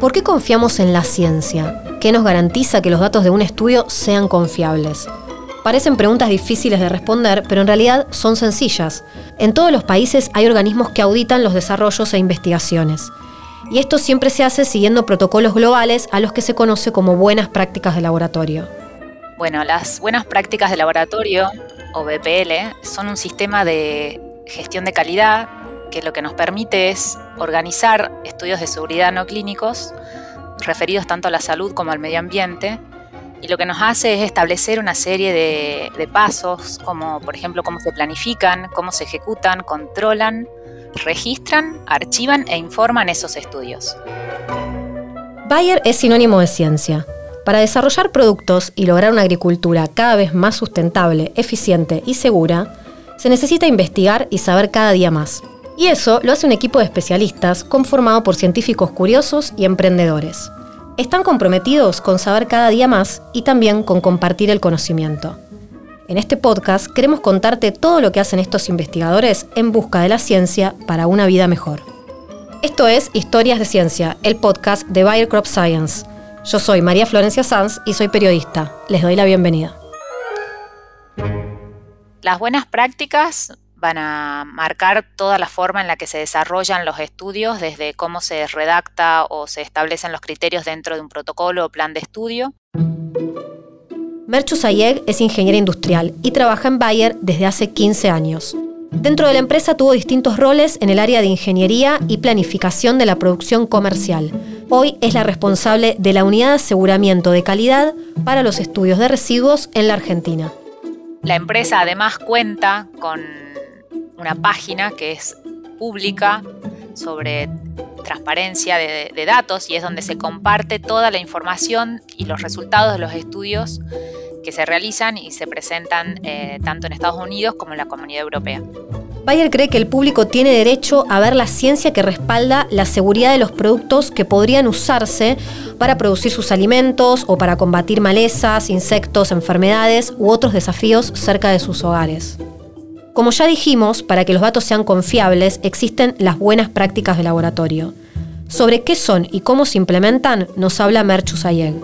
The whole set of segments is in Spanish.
¿Por qué confiamos en la ciencia? ¿Qué nos garantiza que los datos de un estudio sean confiables? Parecen preguntas difíciles de responder, pero en realidad son sencillas. En todos los países hay organismos que auditan los desarrollos e investigaciones. Y esto siempre se hace siguiendo protocolos globales a los que se conoce como buenas prácticas de laboratorio. Bueno, las buenas prácticas de laboratorio, o BPL, son un sistema de gestión de calidad que lo que nos permite es organizar estudios de seguridad no clínicos referidos tanto a la salud como al medio ambiente y lo que nos hace es establecer una serie de, pasos, como por ejemplo cómo se planifican, cómo se ejecutan, controlan, registran, archivan e informan esos estudios. Bayer es sinónimo de ciencia. Para desarrollar productos y lograr una agricultura cada vez más sustentable, eficiente y segura, se necesita investigar y saber cada día más. Y eso lo hace un equipo de especialistas conformado por científicos curiosos y emprendedores están comprometidos con saber cada día más y también con compartir el conocimiento. En este podcast queremos contarte todo lo que hacen estos investigadores en busca de la ciencia para una vida mejor. Esto es Historias de Ciencia, el podcast de Bayer Science. Yo soy María Florencia Sanz y soy periodista. Les doy la bienvenida. Las buenas prácticas van a marcar toda la forma en la que se desarrollan los estudios, desde cómo se redacta o se establecen los criterios dentro de un protocolo o plan de estudio. Merchu Sayeg es ingeniera industrial y trabaja en Bayer desde hace 15 años. Dentro de la empresa tuvo distintos roles en el área de ingeniería y planificación de la producción comercial. Hoy es la responsable de la unidad de aseguramiento de calidad para los estudios de residuos en la Argentina. La empresa además cuenta con una página que es pública sobre transparencia de, datos y es donde se comparte toda la información y los resultados de los estudios que se realizan y se presentan eh, tanto en Estados Unidos como en la Comunidad Europea. Bayer cree que el público tiene derecho a ver la ciencia que respalda la seguridad de los productos que podrían usarse para producir sus alimentos o para combatir malezas, insectos, enfermedades u otros desafíos cerca de sus hogares. Como ya dijimos, para que los datos sean confiables, existen las buenas prácticas de laboratorio. Sobre qué son y cómo se implementan, nos habla Merchu Sayeg.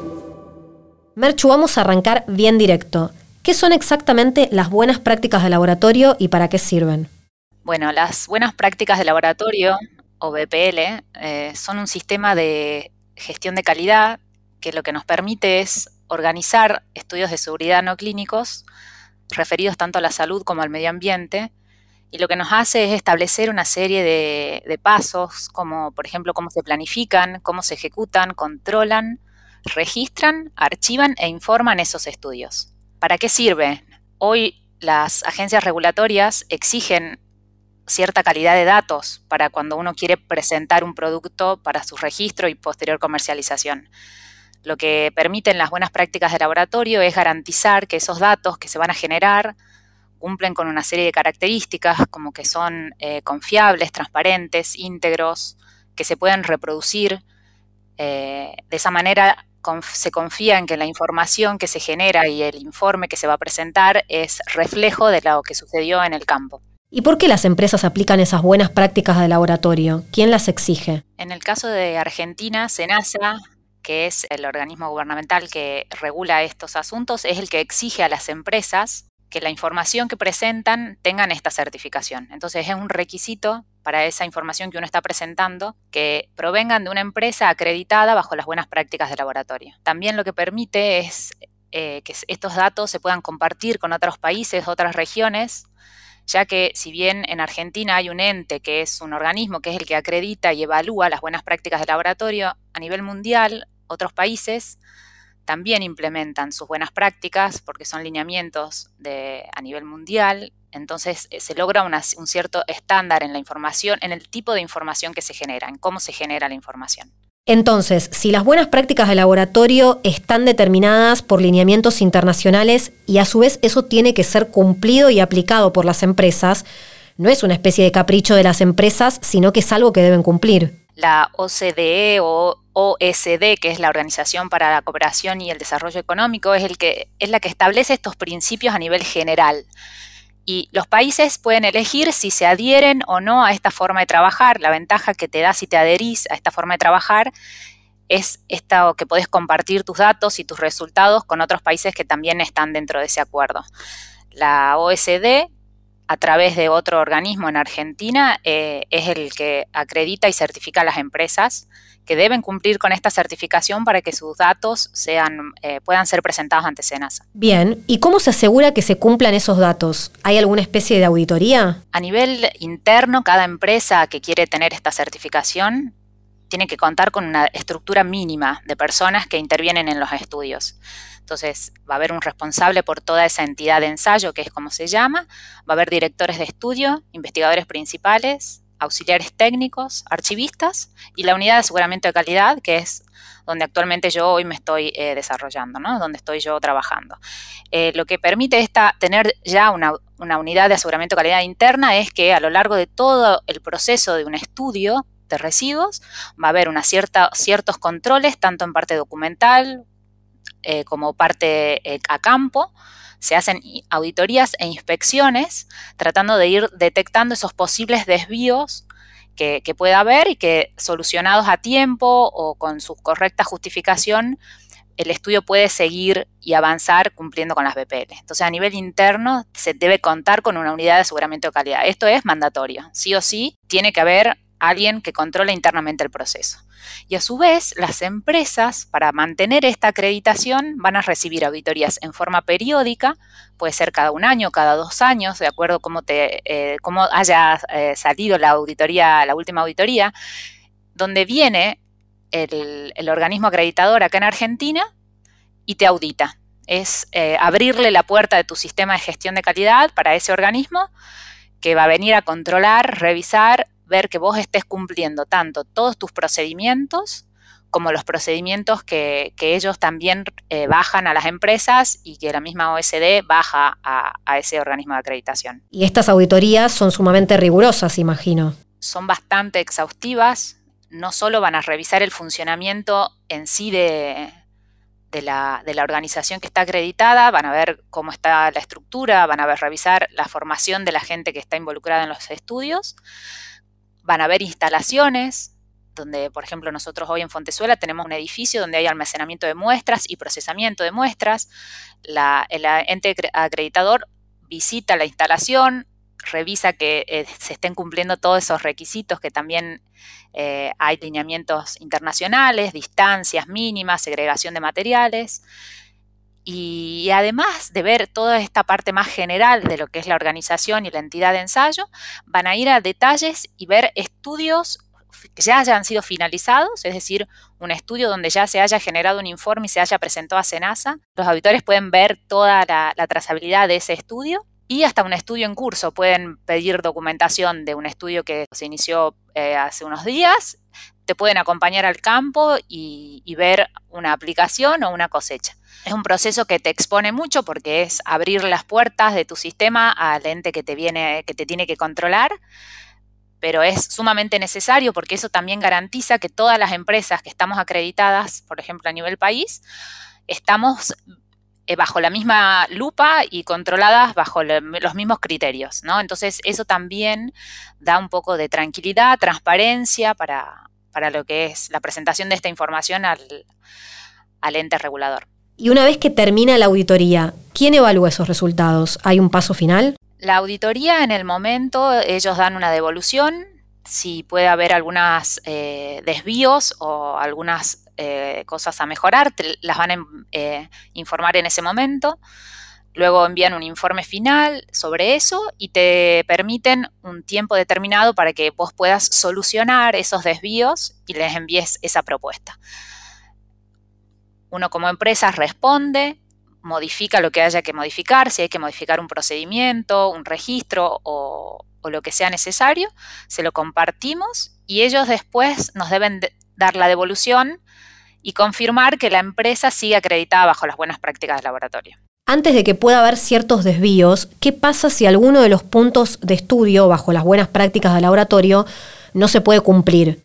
Merchu, vamos a arrancar bien directo. ¿Qué son exactamente las buenas prácticas de laboratorio y para qué sirven? Bueno, las buenas prácticas de laboratorio, o BPL, eh, son un sistema de gestión de calidad que lo que nos permite es organizar estudios de seguridad no clínicos referidos tanto a la salud como al medio ambiente, y lo que nos hace es establecer una serie de, pasos, como por ejemplo cómo se planifican, cómo se ejecutan, controlan, registran, archivan e informan esos estudios. ¿Para qué sirve? Hoy las agencias regulatorias exigen cierta calidad de datos para cuando uno quiere presentar un producto para su registro y posterior comercialización. Lo que permiten las buenas prácticas de laboratorio es garantizar que esos datos que se van a generar cumplen con una serie de características como que son eh, confiables, transparentes, íntegros, que se pueden reproducir. Eh, de esa manera se confía en que la información que se genera y el informe que se va a presentar es reflejo de lo que sucedió en el campo. ¿Y por qué las empresas aplican esas buenas prácticas de laboratorio? ¿Quién las exige? En el caso de Argentina, SENASA que es el organismo gubernamental que regula estos asuntos, es el que exige a las empresas que la información que presentan tengan esta certificación. Entonces es un requisito para esa información que uno está presentando que provengan de una empresa acreditada bajo las buenas prácticas de laboratorio. También lo que permite es eh, que estos datos se puedan compartir con otros países, otras regiones, ya que si bien en Argentina hay un ente que es un organismo que es el que acredita y evalúa las buenas prácticas de laboratorio, a nivel mundial otros países también implementan sus buenas prácticas porque son lineamientos de, a nivel mundial. Entonces eh, se logra un cierto estándar en la información, en el tipo de información que se genera, en cómo se genera la información. Entonces, si las buenas prácticas de laboratorio están determinadas por lineamientos internacionales y a su vez eso tiene que ser cumplido y aplicado por las empresas, no es una especie de capricho de las empresas, sino que es algo que deben cumplir. La OCDE o OSD, que es la Organización para la Cooperación y el Desarrollo Económico, es, el que, es la que establece estos principios a nivel general. Y los países pueden elegir si se adhieren o no a esta forma de trabajar. La ventaja que te da si te adherís a esta forma de trabajar es que podés compartir tus datos y tus resultados con otros países que también están dentro de ese acuerdo. La OSD, a través de otro organismo en Argentina, eh, es el que acredita y certifica a las empresas que deben cumplir con esta certificación para que sus datos sean, eh, puedan ser presentados ante SENASA. Bien, ¿y cómo se asegura que se cumplan esos datos? ¿Hay alguna especie de auditoría? A nivel interno, cada empresa que quiere tener esta certificación tiene que contar con una estructura mínima de personas que intervienen en los estudios. Entonces, va a haber un responsable por toda esa entidad de ensayo, que es como se llama, va a haber directores de estudio, investigadores principales, auxiliares técnicos, archivistas y la unidad de aseguramiento de calidad, que es donde actualmente yo hoy me estoy eh, desarrollando, ¿no? donde estoy yo trabajando. Eh, lo que permite esta, tener ya una, unidad de aseguramiento de calidad interna es que a lo largo de todo el proceso de un estudio de residuos va a haber una cierta, ciertos controles, tanto en parte documental eh, como parte a campo, se hacen auditorías e inspecciones tratando de ir detectando esos posibles desvíos que, pueda haber y que solucionados a tiempo o con su correcta justificación, el estudio puede seguir y avanzar cumpliendo con las BPL. Entonces, a nivel interno, se debe contar con una unidad de aseguramiento de calidad. Esto es mandatorio. Sí o sí, tiene que haber alguien que controle internamente el proceso. Y a su vez, las empresas, para mantener esta acreditación, van a recibir auditorías en forma periódica, puede ser cada un año, cada dos años, de acuerdo a cómo, te, eh, cómo haya eh, salido la auditoría, la última auditoría, donde viene el, organismo acreditador acá en Argentina y te audita. Es eh, abrirle la puerta de tu sistema de gestión de calidad para ese organismo que va a venir a controlar, revisar ver que vos estés cumpliendo tanto todos tus procedimientos como los procedimientos que, ellos también eh, bajan a las empresas y que la misma OSD baja a, a ese organismo de acreditación. Y estas auditorías son sumamente rigurosas, imagino. Son bastante exhaustivas, no solo van a revisar el funcionamiento en sí de, de la, organización que está acreditada, van a ver cómo está la estructura, van a ver, revisar la formación de la gente que está involucrada en los estudios, van a haber instalaciones, donde, por ejemplo, nosotros hoy en Fontezuela tenemos un edificio donde hay almacenamiento de muestras y procesamiento de muestras. el ente acreditador visita la instalación, revisa que eh, se estén cumpliendo todos esos requisitos, que también eh, hay lineamientos internacionales, distancias mínimas, segregación de materiales. Y además de ver toda esta parte más general de lo que es la organización y la entidad de ensayo, van a ir a detalles y ver estudios que ya hayan sido finalizados, es decir, un estudio donde ya se haya generado un informe y se haya presentado a SENASA. Los auditores pueden ver toda la, trazabilidad de ese estudio y hasta un estudio en curso. Pueden pedir documentación de un estudio que se inició eh, hace unos días, te pueden acompañar al campo y ver una aplicación o una cosecha. Es un proceso que te expone mucho porque es abrir las puertas de tu sistema al ente que te viene, que te tiene que controlar, pero es sumamente necesario porque eso también garantiza que todas las empresas que estamos acreditadas, por ejemplo, a nivel país, estamos eh, bajo la misma lupa y controladas bajo los mismos criterios, ¿no? Entonces, eso también da un poco de tranquilidad, transparencia para, lo que es la presentación de esta información al ente regulador. Y una vez que termina la auditoría, ¿quién evalúa esos resultados? ¿Hay un paso final? La auditoría en el momento, ellos dan una devolución, si puede haber algunos eh, desvíos o algunas eh, cosas a mejorar, las van a eh, informar en ese momento. Luego envían un informe final sobre eso y te permiten un tiempo determinado para que vos puedas solucionar esos desvíos y les envíes esa propuesta. Uno como empresa responde, modifica lo que haya que modificar, si hay que modificar un procedimiento, un registro o, lo que sea necesario, se lo compartimos y ellos después nos deben dar la devolución y confirmar que la empresa sigue acreditada bajo las buenas prácticas del laboratorio. Antes de que pueda haber ciertos desvíos, ¿qué pasa si alguno de los puntos de estudio bajo las buenas prácticas del laboratorio no se puede cumplir?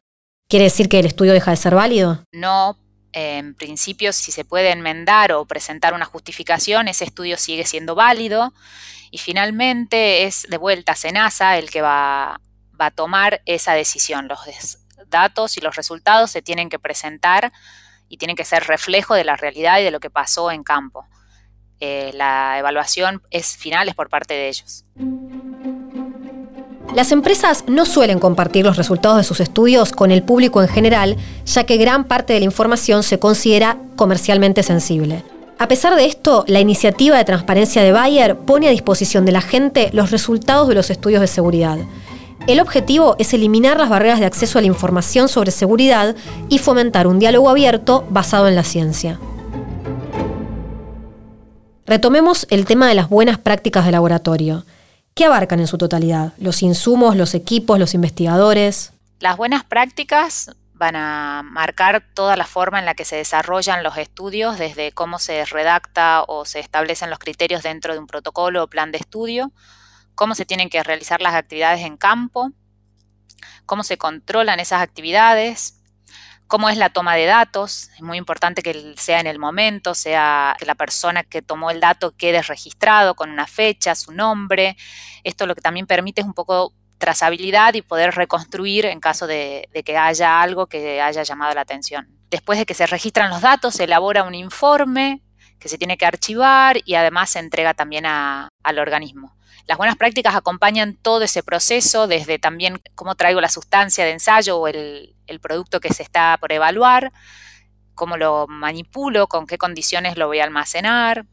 ¿Quiere decir que el estudio deja de ser válido? No, en principio, si se puede enmendar o presentar una justificación, ese estudio sigue siendo válido. Y finalmente es de vuelta Senasa el que va, a tomar esa decisión. Los datos y los resultados se tienen que presentar y tienen que ser reflejo de la realidad y de lo que pasó en campo. Eh, la evaluación es final, es por parte de ellos. Las empresas no suelen compartir los resultados de sus estudios con el público en general, ya que gran parte de la información se considera comercialmente sensible. A pesar de esto, la iniciativa de transparencia de Bayer pone a disposición de la gente los resultados de los estudios de seguridad. El objetivo es eliminar las barreras de acceso a la información sobre seguridad y fomentar un diálogo abierto basado en la ciencia. Retomemos el tema de las buenas prácticas de laboratorio. ¿Qué abarcan en su totalidad? ¿Los insumos, los equipos, los investigadores? Las buenas prácticas van a marcar toda la forma en la que se desarrollan los estudios, desde cómo se redacta o se establecen los criterios dentro de un protocolo o plan de estudio, cómo se tienen que realizar las actividades en campo, cómo se controlan esas actividades, cómo es la toma de datos. Es muy importante que sea en el momento, sea que la persona que tomó el dato quede registrado con una fecha, su nombre. Esto lo que también permite es un poco trazabilidad y poder reconstruir en caso de, que haya algo que haya llamado la atención. Después de que se registran los datos, se elabora un informe que se tiene que archivar y además se entrega también al organismo. Las buenas prácticas acompañan todo ese proceso, desde también cómo traigo la sustancia de ensayo o el, producto que se está por evaluar, cómo lo manipulo, con qué condiciones lo voy a almacenar,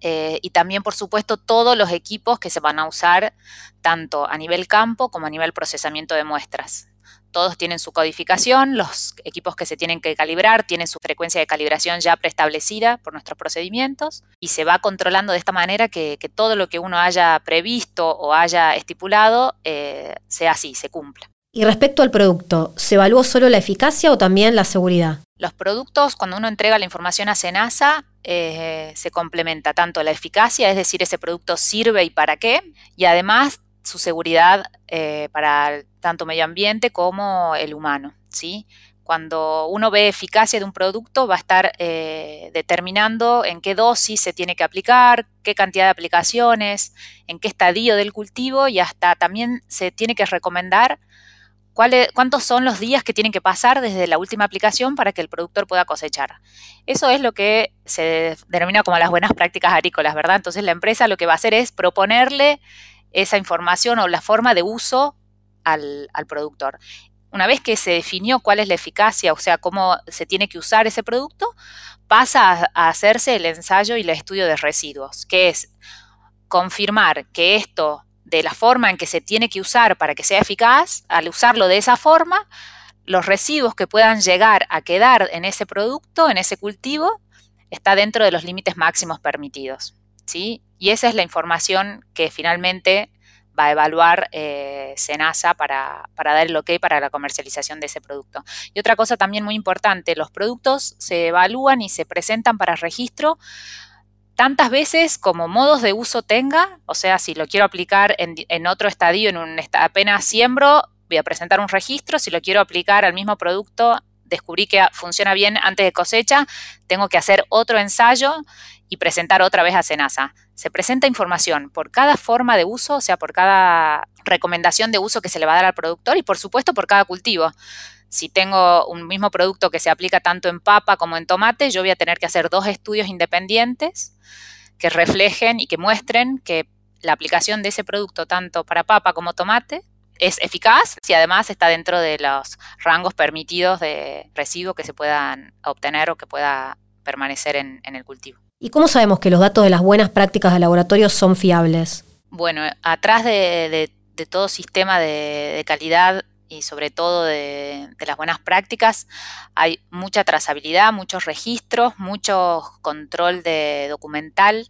eh, y también, por supuesto, todos los equipos que se van a usar tanto a nivel campo como a nivel procesamiento de muestras todos tienen su codificación, los equipos que se tienen que calibrar tienen su frecuencia de calibración ya preestablecida por nuestros procedimientos y se va controlando de esta manera que, todo lo que uno haya previsto o haya estipulado eh, sea así, se cumpla. Y respecto al producto, ¿se evaluó solo la eficacia o también la seguridad? Los productos, cuando uno entrega la información a SENASA, eh, se complementa tanto la eficacia, es decir, ese producto sirve y para qué, y además su seguridad eh, para tanto medio ambiente como el humano. ¿sí? Cuando uno ve eficacia de un producto, va a estar eh, determinando en qué dosis se tiene que aplicar, qué cantidad de aplicaciones, en qué estadio del cultivo y hasta también se tiene que recomendar cuántos son los días que tienen que pasar desde la última aplicación para que el productor pueda cosechar. Eso es lo que se denomina como las buenas prácticas agrícolas, ¿verdad? Entonces la empresa lo que va a hacer es proponerle esa información o la forma de uso al, productor. Una vez que se definió cuál es la eficacia, o sea, cómo se tiene que usar ese producto, pasa a, hacerse el ensayo y el estudio de residuos, que es confirmar que esto, de la forma en que se tiene que usar para que sea eficaz, al usarlo de esa forma, los residuos que puedan llegar a quedar en ese producto, en ese cultivo, está dentro de los límites máximos permitidos. ¿sí? Y esa es la información que finalmente va a evaluar eh, Senasa para, dar el ok para la comercialización de ese producto. Y otra cosa también muy importante, los productos se evalúan y se presentan para registro tantas veces como modos de uso tenga, o sea, si lo quiero aplicar en, otro estadio, en un apenas siembro, voy a presentar un registro, si lo quiero aplicar al mismo producto, descubrí que funciona bien antes de cosecha, tengo que hacer otro ensayo y presentar otra vez a Senasa. Se presenta información por cada forma de uso, o sea, por cada recomendación de uso que se le va a dar al productor y por supuesto por cada cultivo. Si tengo un mismo producto que se aplica tanto en papa como en tomate, yo voy a tener que hacer dos estudios independientes que reflejen y que muestren que la aplicación de ese producto tanto para papa como tomate es eficaz y además está dentro de los rangos permitidos de residuo que se puedan obtener o que pueda permanecer en el cultivo. ¿Y cómo sabemos que los datos de las buenas prácticas de laboratorio son fiables? Bueno, atrás de, todo sistema de, calidad y sobre todo de, las buenas prácticas hay mucha trazabilidad, muchos registros, mucho control de documental,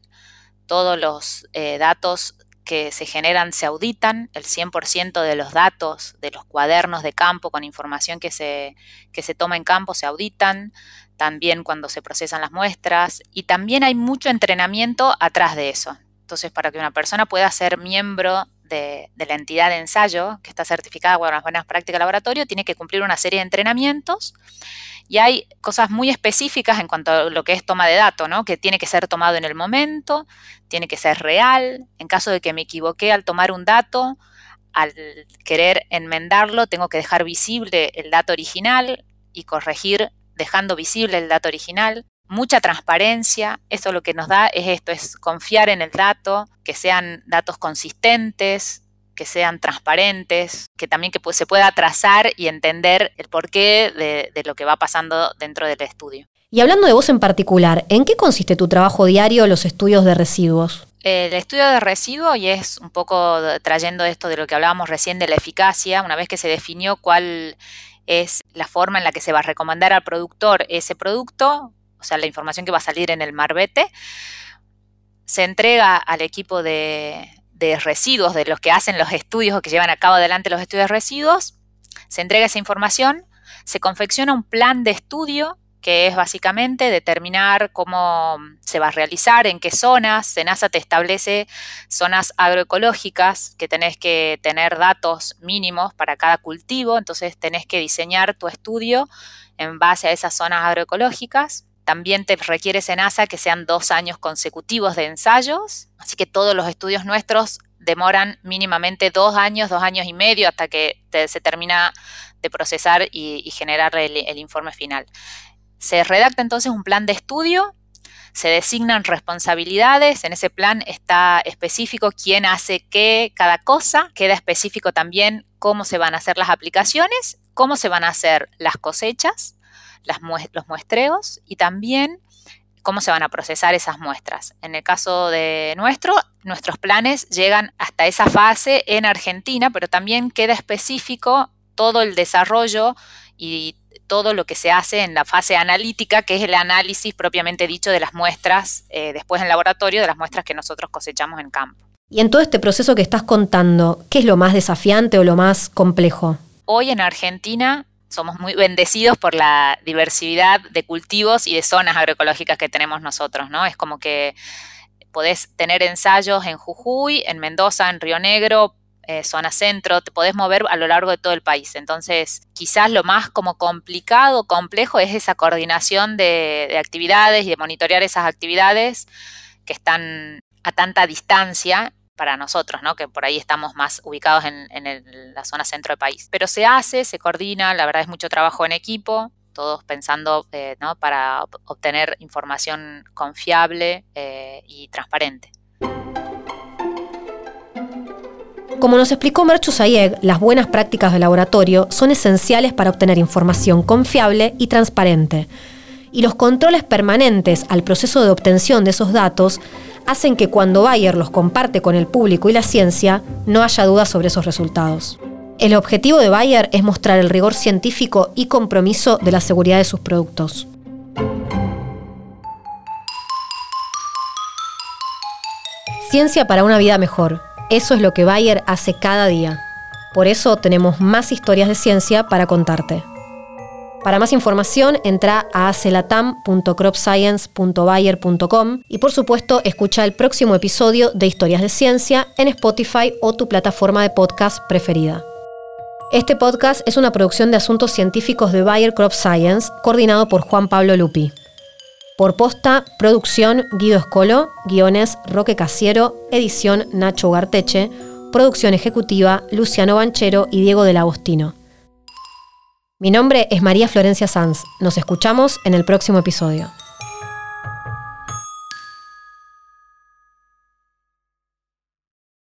todos los eh, datos que se generan se auditan, el 100% de los datos de los cuadernos de campo con información que se, que se toma en campo se auditan, también cuando se procesan las muestras y también hay mucho entrenamiento atrás de eso. Entonces, para que una persona pueda ser miembro de, la entidad de ensayo que está certificada con las buenas prácticas de laboratorio, tiene que cumplir una serie de entrenamientos y hay cosas muy específicas en cuanto a lo que es toma de datos, ¿no? que tiene que ser tomado en el momento, tiene que ser real. En caso de que me equivoqué al tomar un dato, al querer enmendarlo, tengo que dejar visible el dato original y corregir dejando visible el dato original. Mucha transparencia, eso lo que nos da es esto, es confiar en el dato, que sean datos consistentes, que sean transparentes, que también que se pueda trazar y entender el porqué de, de lo que va pasando dentro del estudio. Y hablando de vos en particular, ¿en qué consiste tu trabajo diario los estudios de residuos? El estudio de residuos, y es un poco trayendo esto de lo que hablábamos recién de la eficacia, una vez que se definió cuál es la forma en la que se va a recomendar al productor ese producto, o sea, la información que va a salir en el marbete, se entrega al equipo de, de residuos, de los que hacen los estudios o que llevan a cabo adelante los estudios de residuos, se entrega esa información, se confecciona un plan de estudio que es básicamente determinar cómo se va a realizar, en qué zonas. SENASA te establece zonas agroecológicas que tenés que tener datos mínimos para cada cultivo, entonces tenés que diseñar tu estudio en base a esas zonas agroecológicas. También te requiere SENASA que sean dos años consecutivos de ensayos, así que todos los estudios nuestros demoran mínimamente dos años, dos años y medio hasta que se termina de procesar y, generar el informe final. Se redacta entonces un plan de estudio, se designan responsabilidades, en ese plan está específico quién hace qué, cada cosa, queda específico también cómo se van a hacer las aplicaciones, cómo se van a hacer las cosechas, los muestreos y también cómo se van a procesar esas muestras. En el caso de nuestro, nuestros planes llegan hasta esa fase en Argentina, pero también queda específico todo el desarrollo y todo lo que se hace en la fase analítica, que es el análisis propiamente dicho de las muestras, eh, después en laboratorio, de las muestras que nosotros cosechamos en campo. Y en todo este proceso que estás contando, ¿qué es lo más desafiante o lo más complejo? Hoy en Argentina somos muy bendecidos por la diversidad de cultivos y de zonas agroecológicas que tenemos nosotros, ¿no? Es como que podés tener ensayos en Jujuy, en Mendoza, en Río Negro, eh, zona centro, te podés mover a lo largo de todo el país. Entonces, quizás lo más como complicado, complejo, es esa coordinación de, actividades y de monitorear esas actividades que están a tanta distancia para nosotros, ¿no? que por ahí estamos más ubicados en, la zona centro del país. Pero se hace, se coordina, la verdad es mucho trabajo en equipo, todos pensando eh, ¿no? para obtener información confiable eh, y transparente. Como nos explicó Merchu Sayeg, las buenas prácticas de laboratorio son esenciales para obtener información confiable y transparente. Y los controles permanentes al proceso de obtención de esos datos hacen que cuando Bayer los comparte con el público y la ciencia, no haya dudas sobre esos resultados. El objetivo de Bayer es mostrar el rigor científico y compromiso de la seguridad de sus productos. Ciencia para una vida mejor eso es lo que Bayer hace cada día. Por eso tenemos más historias de ciencia para contarte. Para más información, entra a acelatam.cropscience.bayer.com y por supuesto escucha el próximo episodio de Historias de Ciencia en Spotify o tu plataforma de podcast preferida. Este podcast es una producción de asuntos científicos de Bayer Crop Science, coordinado por Juan Pablo Lupi. Por posta, producción Guido Escolo, guiones Roque Casiero, edición Nacho Garteche, producción ejecutiva Luciano Banchero y Diego del Agostino. Mi nombre es María Florencia Sanz. Nos escuchamos en el próximo episodio.